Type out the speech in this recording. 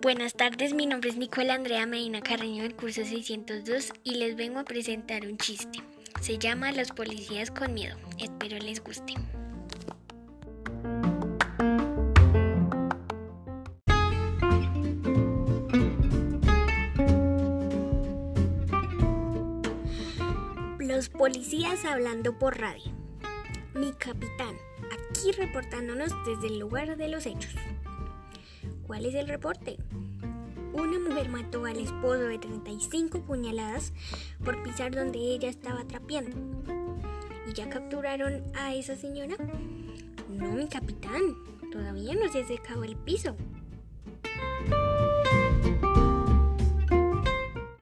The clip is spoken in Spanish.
Buenas tardes, mi nombre es Nicola Andrea Medina Carreño del curso 602 y les vengo a presentar un chiste. Se llama Los policías con miedo. Espero les guste. Los policías hablando por radio. Mi capitán, aquí reportándonos desde el lugar de los hechos. ¿Cuál es el reporte? Una mujer mató al esposo de 35 puñaladas por pisar donde ella estaba trapeando. ¿Y ya capturaron a esa señora? No, mi capitán. Todavía no se ha secado el piso.